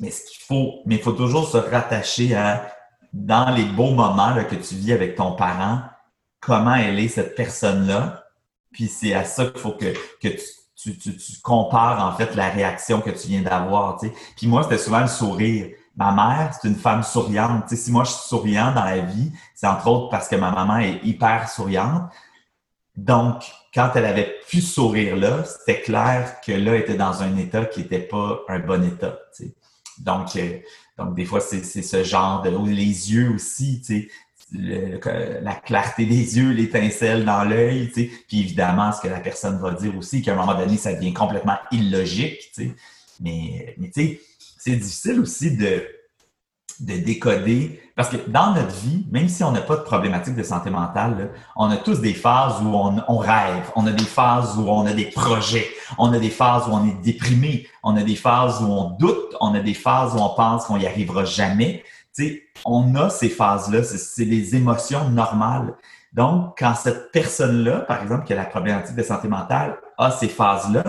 Mais ce qu'il faut, mais il faut toujours se rattacher à, dans les beaux moments que tu vis avec ton parent, comment elle est cette personne-là. Puis c'est à ça qu'il faut que, que tu tu, tu, compares en fait la réaction que tu viens d'avoir. Tu. Puis moi, c'était souvent le sourire. ma mère, c'est une femme souriante. Tu si moi je suis souriant dans la vie, c'est entre autres parce que ma maman est hyper souriante. Donc, quand elle avait pu sourire là, c'était clair que là, elle était dans un état qui n'était pas un bon état. Tu. Donc, euh, donc, des fois, c'est ce genre de... Les yeux aussi, tu sais, la clarté des yeux, l'étincelle dans l'œil, tu sais. Puis évidemment, ce que la personne va dire aussi, qu'à un moment donné, ça devient complètement illogique, tu sais. Mais, mais tu sais, c'est difficile aussi de, de décoder. Parce que dans notre vie, même si on n'a pas de problématique de santé mentale, on a tous des phases où on, on, rêve, on a des phases où on a des projets, on a des phases où on est déprimé, on a des phases où on doute, on a des phases où on pense qu'on n'y arrivera jamais. Tu sais, on a ces phases-là, c'est des émotions normales. Donc, quand cette personne-là, par exemple, qui a la problématique de santé mentale, a ces phases-là,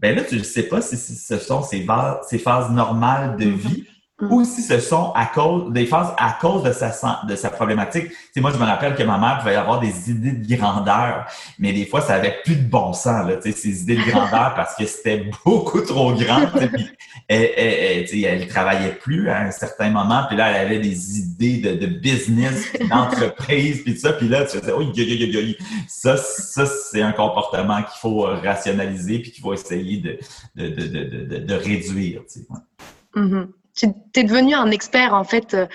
ben là, tu ne sais pas si ce sont ces, ces phases normales de mm-hmm. vie Mm. ou si ce sont à cause des phases à cause de sa de sa problématique. Tu moi je me rappelle que ma mère pouvait avoir des idées de grandeur, mais des fois ça avait plus de bon sens là, ces idées de grandeur (laughs) parce que c'était beaucoup trop grand. Puis elle, elle, elle, elle, travaillait plus à un certain moment, puis là elle avait des idées de, de business, d'entreprise, puis tout ça, puis là tu faisais oh, ça ça c'est un comportement qu'il faut rationaliser puis qu'il faut essayer de de, de, de, de réduire. Tu sais. Mm-hmm tu es devenu un expert en fait euh,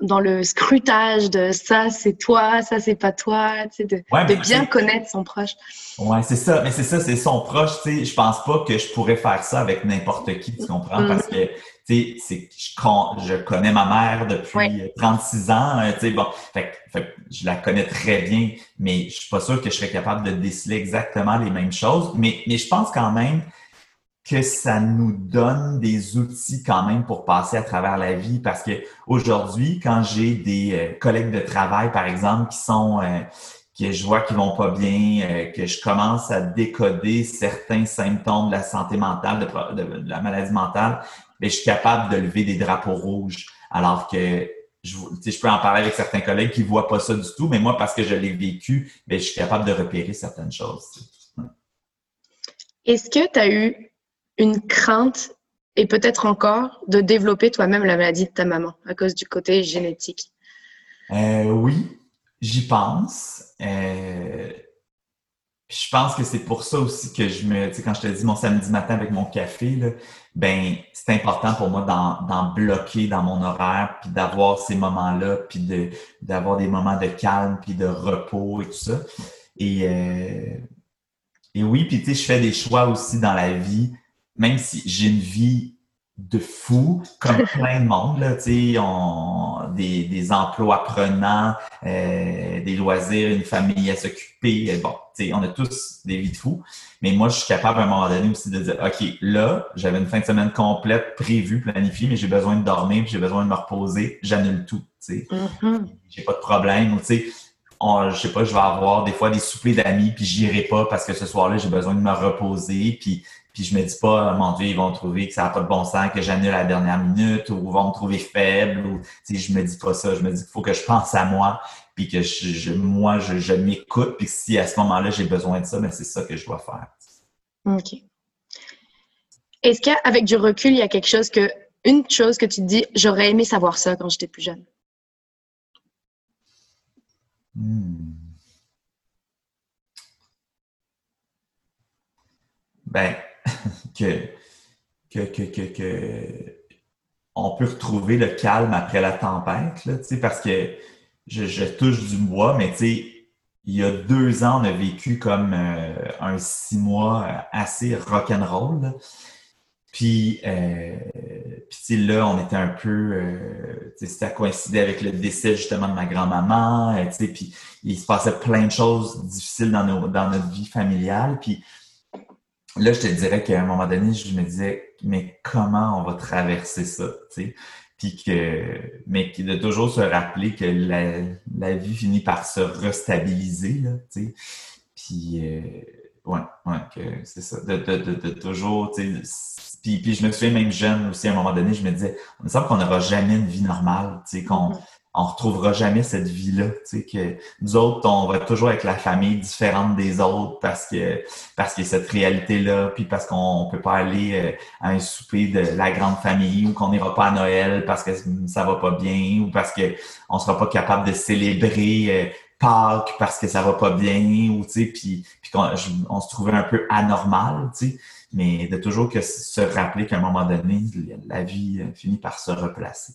dans, le scrutage de ça c'est toi, ça c'est pas toi, tu sais, de, bien connaître son proche. Ouais, c'est ça, mais c'est ça, c'est son proche, tu sais, je pense pas que je pourrais faire ça avec n'importe qui, tu comprends, parce que tu sais, je, je connais ma mère depuis 36 ans, euh, tu sais, bon, fait, fait, je la connais très bien, mais je suis pas sûr que je serais capable de déceler exactement les mêmes choses, mais, mais je pense quand même que ça nous donne des outils quand même pour passer à travers la vie parce que aujourd'hui, quand j'ai des euh, collègues de travail, par exemple, qui sont euh, que je vois qui vont pas bien, euh, que je commence à décoder certains symptômes de la santé mentale, de, la maladie mentale, bien, je suis capable de lever des drapeaux rouges. Alors que je, je peux en parler avec certains collègues qui voient pas ça du tout, mais moi, parce que je l'ai vécu, bien, je suis capable de repérer certaines choses. Est-ce que tu as eu une crainte et peut-être encore de développer toi-même la maladie de ta maman à cause du côté génétique? Euh, oui, j'y pense. Euh, je pense que c'est pour ça aussi que je me, tu sais, quand je te dis mon samedi matin avec mon café, ben c'est important pour moi d'en bloquer dans mon horaire, puis d'avoir ces moments-là, puis d'avoir des moments de calme, puis de repos et tout ça. Et, euh, et oui, puis tu sais, je fais des choix aussi dans la vie même si j'ai une vie de fou, comme (laughs) plein de monde, là, on, des, des emplois prenants, euh, des loisirs, une famille à s'occuper. Euh, bon, on a tous des vies de fou. Mais moi, je suis capable à un moment donné aussi de dire, OK, là, j'avais une fin de semaine complète prévue, planifiée, mais j'ai besoin de dormir, j'ai besoin de me reposer, j'annule tout. tu sais. Mm-hmm. J'ai pas de problème. Tu sais, je sais pas, je vais avoir des fois des soupers d'amis, puis j'irai pas parce que ce soir-là, j'ai besoin de me reposer. Puis puis je me dis pas, mon Dieu, ils vont trouver que ça n'a pas de bon sens, que j'annule à la dernière minute, ou vont me trouver faible, ou je me dis pas ça. Je me dis qu'il faut que je pense à moi, puis que je, moi, je, m'écoute, puis si à ce moment-là, j'ai besoin de ça, mais ben, c'est ça que je dois faire. OK. Est-ce qu'avec du recul, il y a quelque chose que, une chose que tu te dis, j'aurais aimé savoir ça quand j'étais plus jeune? Hmm. Ben, (laughs) que, que, que, que, on peut retrouver le calme après la tempête, là, parce que je, touche du bois, mais il y a deux ans, on a vécu comme euh, un six mois assez rock'n'roll. Puis, euh, puis là, on était un peu, euh, ça coïncidait avec le décès justement de ma grand-maman, euh, puis il se passait plein de choses difficiles dans, dans notre vie familiale. Puis là, je te dirais qu'à un moment donné, je me disais, mais comment on va traverser ça, tu sais? Puis que, mais de toujours se rappeler que la, la vie finit par se restabiliser, là, tu sais? Puis, euh, ouais, ouais, c'est ça, de, de, de, de, toujours, tu sais, puis, puis je me souviens même jeune aussi, à un moment donné, je me disais, on me semble qu'on n'aura jamais une vie normale, tu sais, qu'on, on retrouvera jamais cette vie-là. Tu sais, que nous autres, on va toujours être la famille différente des autres parce que parce que cette réalité-là, puis parce qu'on peut pas aller euh, à un souper de la grande famille ou qu'on n'ira pas à Noël parce que ça va pas bien ou parce que on sera pas capable de célébrer euh, Pâques parce que ça va pas bien ou tu sais, puis, puis qu'on on se trouvait un peu anormal, tu sais. Mais de toujours que se rappeler qu'à un moment donné, la vie euh, finit par se replacer.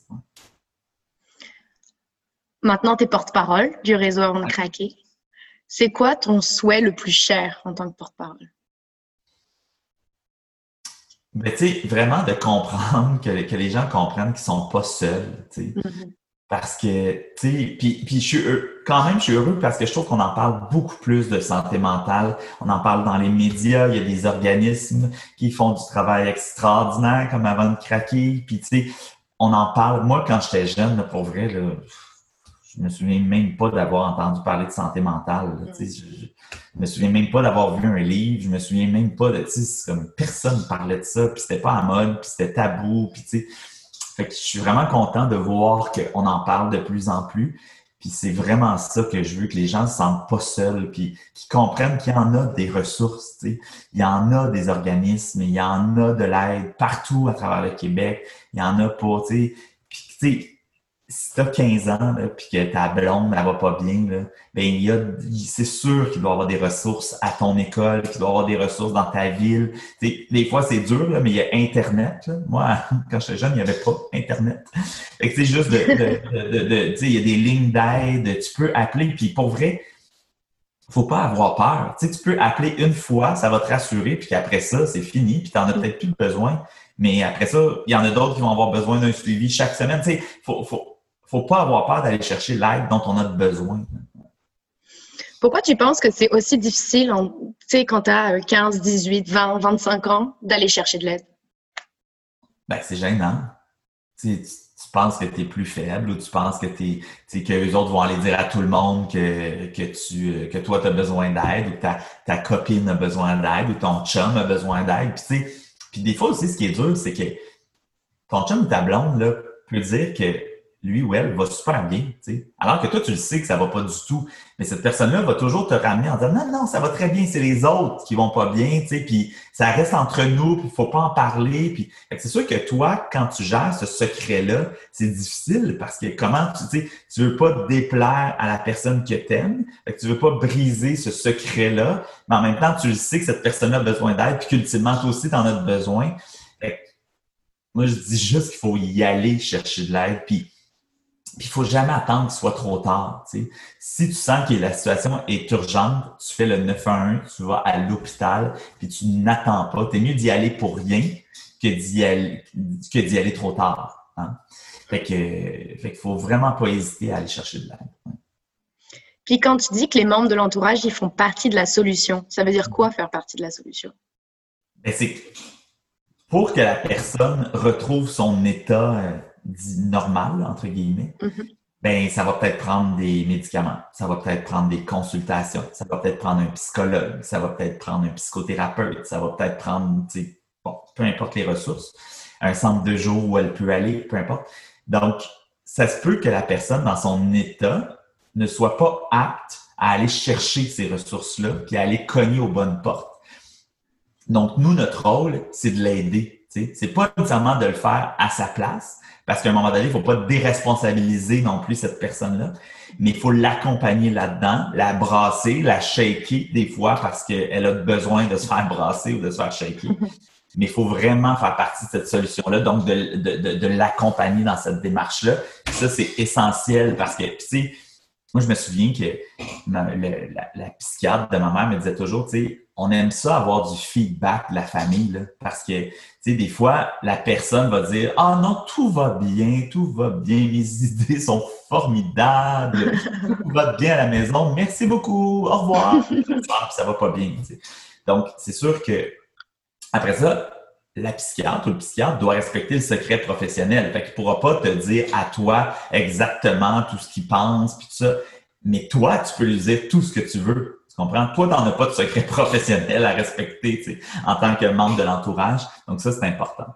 Maintenant, tu es porte-parole du réseau Avant de craquer. C'est quoi ton souhait le plus cher en tant que porte-parole? Ben, tu sais, vraiment de comprendre, que, que les gens comprennent qu'ils sont pas seuls, tu sais. Mm-hmm. Parce que, tu sais, puis, puis je suis quand même, je suis heureux parce que je trouve qu'on en parle beaucoup plus de santé mentale. On en parle dans les médias. Il y a des organismes qui font du travail extraordinaire comme avant de craquer. Puis, tu sais, on en parle. Moi, quand j'étais jeune, pour vrai, là, je me souviens même pas d'avoir entendu parler de santé mentale. je, je, me souviens même pas d'avoir vu un livre. Je me souviens même pas de, tu sais, comme personne parlait de ça. Puis c'était pas à mode. Puis c'était tabou. Puis, tu sais, fait que je suis vraiment content de voir qu'on en parle de plus en plus. Puis c'est vraiment ça que je veux, que les gens ne se sentent pas seuls, puis qu'ils comprennent qu'il y en a des ressources, tu sais. il y en a des organismes, il y en a de l'aide partout à travers le Québec, il y en a pas, tu sais. Puis tu sais, si tu as 15 ans puis que ta blonde elle va pas bien, là, ben il y a c'est sûr qu'il doit y avoir des ressources à ton école, qu'il doit y avoir des ressources dans ta ville. T'sais, des fois c'est dur, là, mais il y a Internet. Moi, (laughs) quand j'étais jeune, il n'y avait pas Internet. Fait que c'est juste de, de, de, de il y a des lignes d'aide, tu peux appeler, puis pour vrai, faut pas avoir peur. tu peux appeler une fois, ça va te rassurer, puis qu'après ça, c'est fini, puis tu n'en as peut-être plus besoin. Mais après ça, il y en a d'autres qui vont avoir besoin d'un suivi chaque semaine. Tu faut, faut, faut pas avoir peur d'aller chercher l'aide dont on a besoin. Pourquoi tu penses que c'est aussi difficile, sais, quand tu as 15, 18, 20, 25 ans, d'aller chercher de l'aide? Ben, c'est gênant. Tu, tu, penses que tu es plus faible ou tu penses que, que les autres vont aller dire à tout le monde que, que, tu, que toi, tu as besoin d'aide ou que ta, ta copine a besoin d'aide ou ton chum a besoin d'aide. Puis, puis des fois aussi, ce qui est dur, c'est que ton chum ou ta blonde là, peut dire que lui ou elle va super bien, tu sais. Alors que toi, tu le sais que ça va pas du tout. Mais cette personne-là va toujours te ramener en disant non, non, ça va très bien, c'est les autres qui vont pas bien, tu sais, puis ça reste entre nous, puis faut pas en parler. Puis c'est sûr que toi, quand tu gères ce secret-là, c'est difficile parce que comment tu sais, tu veux pas déplaire à la personne que t'aimes, que tu veux pas briser ce secret-là, mais en même temps, tu le sais que cette personne-là a besoin d'aide, puis qu'ultimement, toi aussi, tu en as besoin. Fait moi, je dis juste qu'il faut y aller chercher de l'aide, puis puis il faut jamais attendre qu'il soit trop tard. Si tu sens que la situation est urgente, tu fais le 911, tu vas à l'hôpital, puis tu n'attends pas. Tu es mieux d'y aller pour rien que d'y aller, que d'y aller trop tard. Hein? Fait que, fait qu'il faut vraiment pas hésiter à aller chercher de l'aide. Puis quand tu dis que les membres de l'entourage, ils font partie de la solution, ça veut dire quoi faire partie de la solution? Ben c'est pour que la personne retrouve son état dit normal, entre guillemets, ben ça va peut-être prendre des médicaments, ça va peut-être prendre des consultations, ça va peut-être prendre un psychologue, ça va peut-être prendre un psychothérapeute, ça va peut-être prendre, bon, peu importe les ressources, un centre de jour où elle peut aller, peu importe. Donc, ça se peut que la personne, dans son état, ne soit pas apte à aller chercher ces ressources-là, puis à aller cogner aux bonnes portes. Donc, nous, notre rôle, c'est de l'aider. C'est pas nécessairement de le faire à sa place, parce qu'à un moment donné, il faut pas déresponsabiliser non plus cette personne-là, mais il faut l'accompagner là-dedans, la brasser, la shaker des fois parce qu'elle a besoin de se faire brasser ou de se faire shaker. (laughs) Mais il faut vraiment faire partie de cette solution-là, donc de, de, de, l'accompagner dans cette démarche-là. Ça, c'est essentiel parce que, tu sais, moi, je me souviens que la, la, psychiatre de ma mère me disait toujours, tu sais, on aime ça avoir du feedback de la famille, là, parce que, tu sais, des fois, la personne va dire, ah non, tout va bien, tout va bien, mes (laughs) idées sont formidables, tout va bien à la maison, merci beaucoup, au revoir. (laughs) ça va pas bien. Donc, c'est sûr que, après ça, la psychiatre ou le psychiatre doit respecter le secret professionnel. Fait qu'il pourra pas te dire à toi exactement tout ce qu'il pense, puis tout ça. Mais toi, tu peux lui dire tout ce que tu veux. Tu comprends? Toi, tu n'en as pas de secret (laughs) professionnel à respecter tu sais, en tant que membre de l'entourage. Donc ça, c'est important.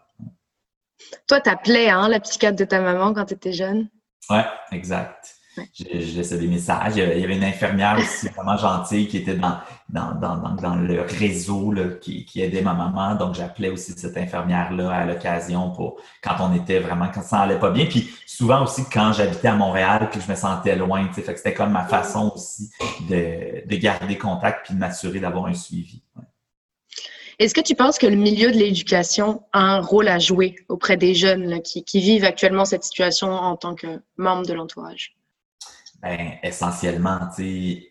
Toi, t'appelais hein, la psychiatre de ta maman quand tu étais jeune? Ouais, exact. Je, laissais des messages. Il y avait une infirmière aussi vraiment gentille qui était dans, dans, dans, le réseau là, qui, aidait ma maman. Donc, j'appelais aussi cette infirmière-là à l'occasion pour quand on était vraiment, quand ça allait pas bien. Puis souvent aussi quand j'habitais à Montréal, que je me sentais loin. Fait que c'était comme ma façon aussi de, de garder contact puis de m'assurer d'avoir un suivi. Est-ce que tu penses que le milieu de l'éducation a un rôle à jouer auprès des jeunes qui, qui, vivent actuellement cette situation en tant que membres de l'entourage? Ben, essentiellement, tu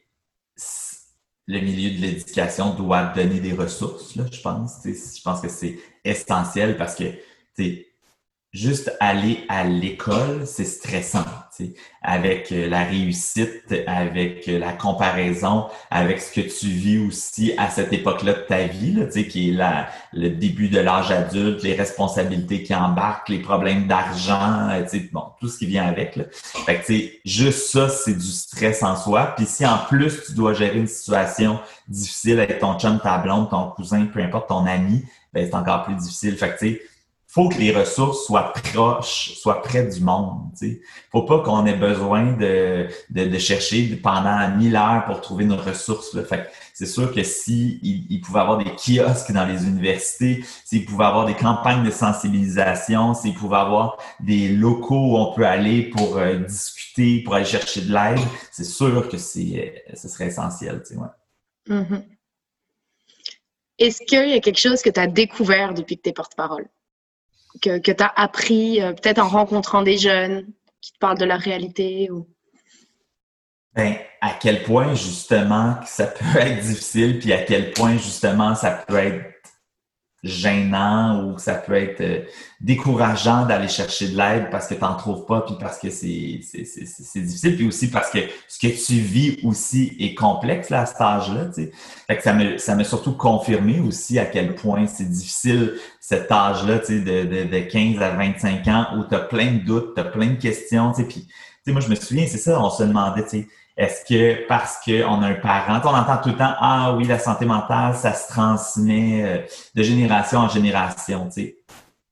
le milieu de l'éducation doit donner des ressources, là, je pense. Je pense que c'est essentiel parce que juste aller à l'école, c'est stressant, avec euh, la réussite, avec euh, la comparaison, avec ce que tu vis aussi à cette époque-là de ta vie, là, qui est la, le début de l'âge adulte, les responsabilités qui embarquent, les problèmes d'argent, euh, bon, tout ce qui vient avec. Là. Fait que, juste ça, c'est du stress en soi. Puis si en plus tu dois gérer une situation difficile avec ton chum, ta blonde, ton cousin, peu importe ton ami, ben c'est encore plus difficile. Fait que, faut que les ressources soient proches, soient près du monde. Il faut pas qu'on ait besoin de, de, de, chercher pendant mille heures pour trouver nos ressources. Là. Fait c'est sûr que si il, pouvait avoir des kiosques dans les universités, s'il pouvait avoir des campagnes de sensibilisation, s'il pouvait avoir des locaux où on peut aller pour euh, discuter, pour aller chercher de l'aide, c'est sûr que c'est euh, ce serait essentiel. Ouais. Mm-hmm. Est-ce qu'il y a quelque chose que tu as découvert depuis que tu es porte-parole? Que, que tu as appris euh, peut-être en rencontrant des jeunes qui te parlent de la réalité ou... Ben, à quel point justement ça peut (laughs) être difficile, puis à quel point justement ça peut être gênant ou ça peut être euh, décourageant d'aller chercher de l'aide parce que tu n'en trouves pas, puis parce que c'est difficile, puis aussi parce que ce que tu vis aussi est complexe là, à cet âge-là. Tu sais. ça m'a ça surtout confirmé aussi à quel point c'est difficile cet âge-là, de, de, de 15 à 25 ans, où tu as plein de doutes, tu as plein de questions. Puis, tu sais, moi, je me souviens, c'est ça, on se demandait, tu sais, est-ce que parce qu'on a un parent, on entend tout le temps, ah oui, la santé mentale, ça se transmet euh, de génération en génération, tu sais.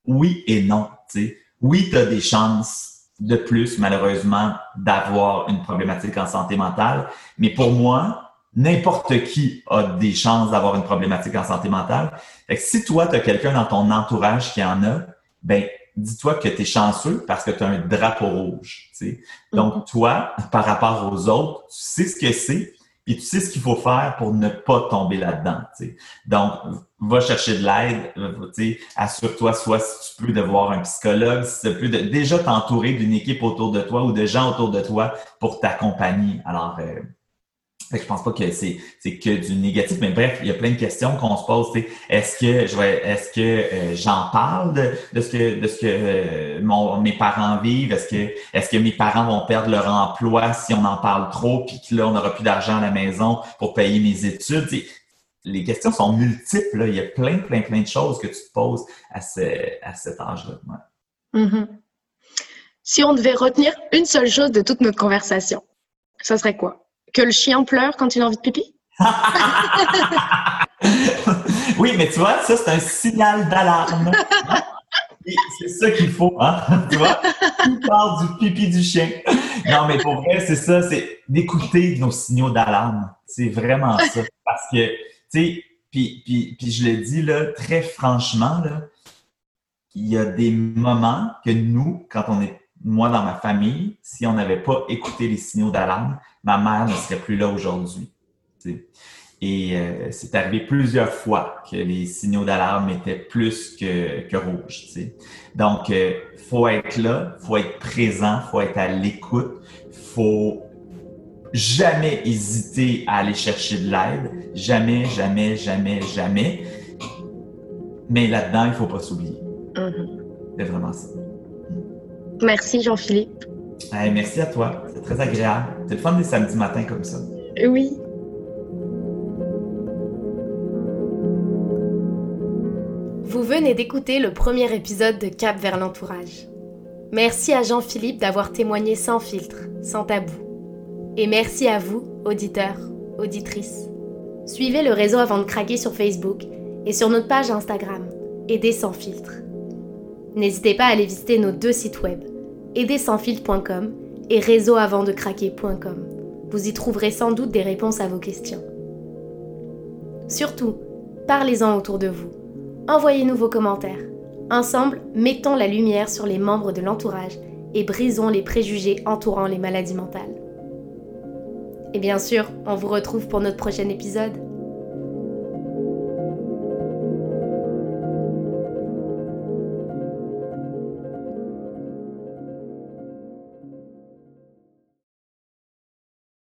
Oui et non, tu sais. Oui, tu as des chances de plus, malheureusement, d'avoir une problématique en santé mentale, mais pour moi, n'importe qui a des chances d'avoir une problématique en santé mentale. Fait si toi, tu as quelqu'un dans ton entourage qui en a, ben dis-toi que tu es chanceux parce que tu as un drapeau rouge. Donc, mm-hmm. toi, par rapport aux autres, tu sais ce que c'est et tu sais ce qu'il faut faire pour ne pas tomber là-dedans. Donc, va chercher de l'aide, euh, assure-toi soit si tu peux de voir un psychologue, si tu peux de, déjà t'entourer d'une équipe autour de toi ou de gens autour de toi pour t'accompagner. Alors, euh, fait que je pense pas que c'est que du négatif, mais bref, il y a plein de questions qu'on se pose. Est-ce que je vais, est-ce que euh, j'en parle de, de, ce que de ce que euh, mon, mes parents vivent? Est-ce que est-ce que mes parents vont perdre leur emploi si on en parle trop, puis que là on n'aura plus d'argent à la maison pour payer mes études? Les questions sont multiples. Là. Il y a plein plein plein de choses que tu te poses à ce à cet âge-là. Mm-hmm. Si on devait retenir une seule chose de toute notre conversation, ça serait quoi? Que le chien pleure quand il a envie de pipi? (laughs) oui, mais tu vois, ça, c'est un signal d'alarme. c'est ça qu'il faut, hein? Tu vois? Tout part du pipi du chien. Non, mais pour vrai, c'est ça, c'est d'écouter nos signaux d'alarme. C'est vraiment ça. Parce que, tu sais, puis, puis, puis je le dis là, très franchement, là, il y a des moments que nous, quand on est moi, dans ma famille, si on n'avait pas écouté les signaux d'alarme, ma mère ne serait plus là aujourd'hui. Et euh, c'est arrivé plusieurs fois que les signaux d'alarme étaient plus que, que rouges. Donc, euh, faut être là, faut être présent, faut être à l'écoute, faut jamais hésiter à aller chercher de l'aide, jamais, jamais, jamais, jamais. Mais là-dedans, il faut pas s'oublier. Mm-hmm. C'est vraiment ça. Merci Jean-Philippe. merci à toi. C'est très agréable. C'est le fun des samedis matins comme ça. Oui. Vous venez d'écouter le premier épisode de Cap vers l'entourage. Merci à Jean-Philippe d'avoir témoigné sans filtre, sans tabou. Et merci à vous, auditeurs, auditrices. Suivez le réseau avant de craquer sur Facebook et sur notre page Instagram, Aider sans filtre. N'hésitez pas à aller visiter nos deux sites web, aidersansfiltre.com et réseauavantdecraquer.com. Vous y trouverez sans doute des réponses à vos questions. Surtout, parlez-en autour de vous. Envoyez-nous vos commentaires. Ensemble, mettons la lumière sur les membres de l'entourage et brisons les préjugés entourant les maladies mentales. Et bien sûr, on vous retrouve pour notre prochain épisode.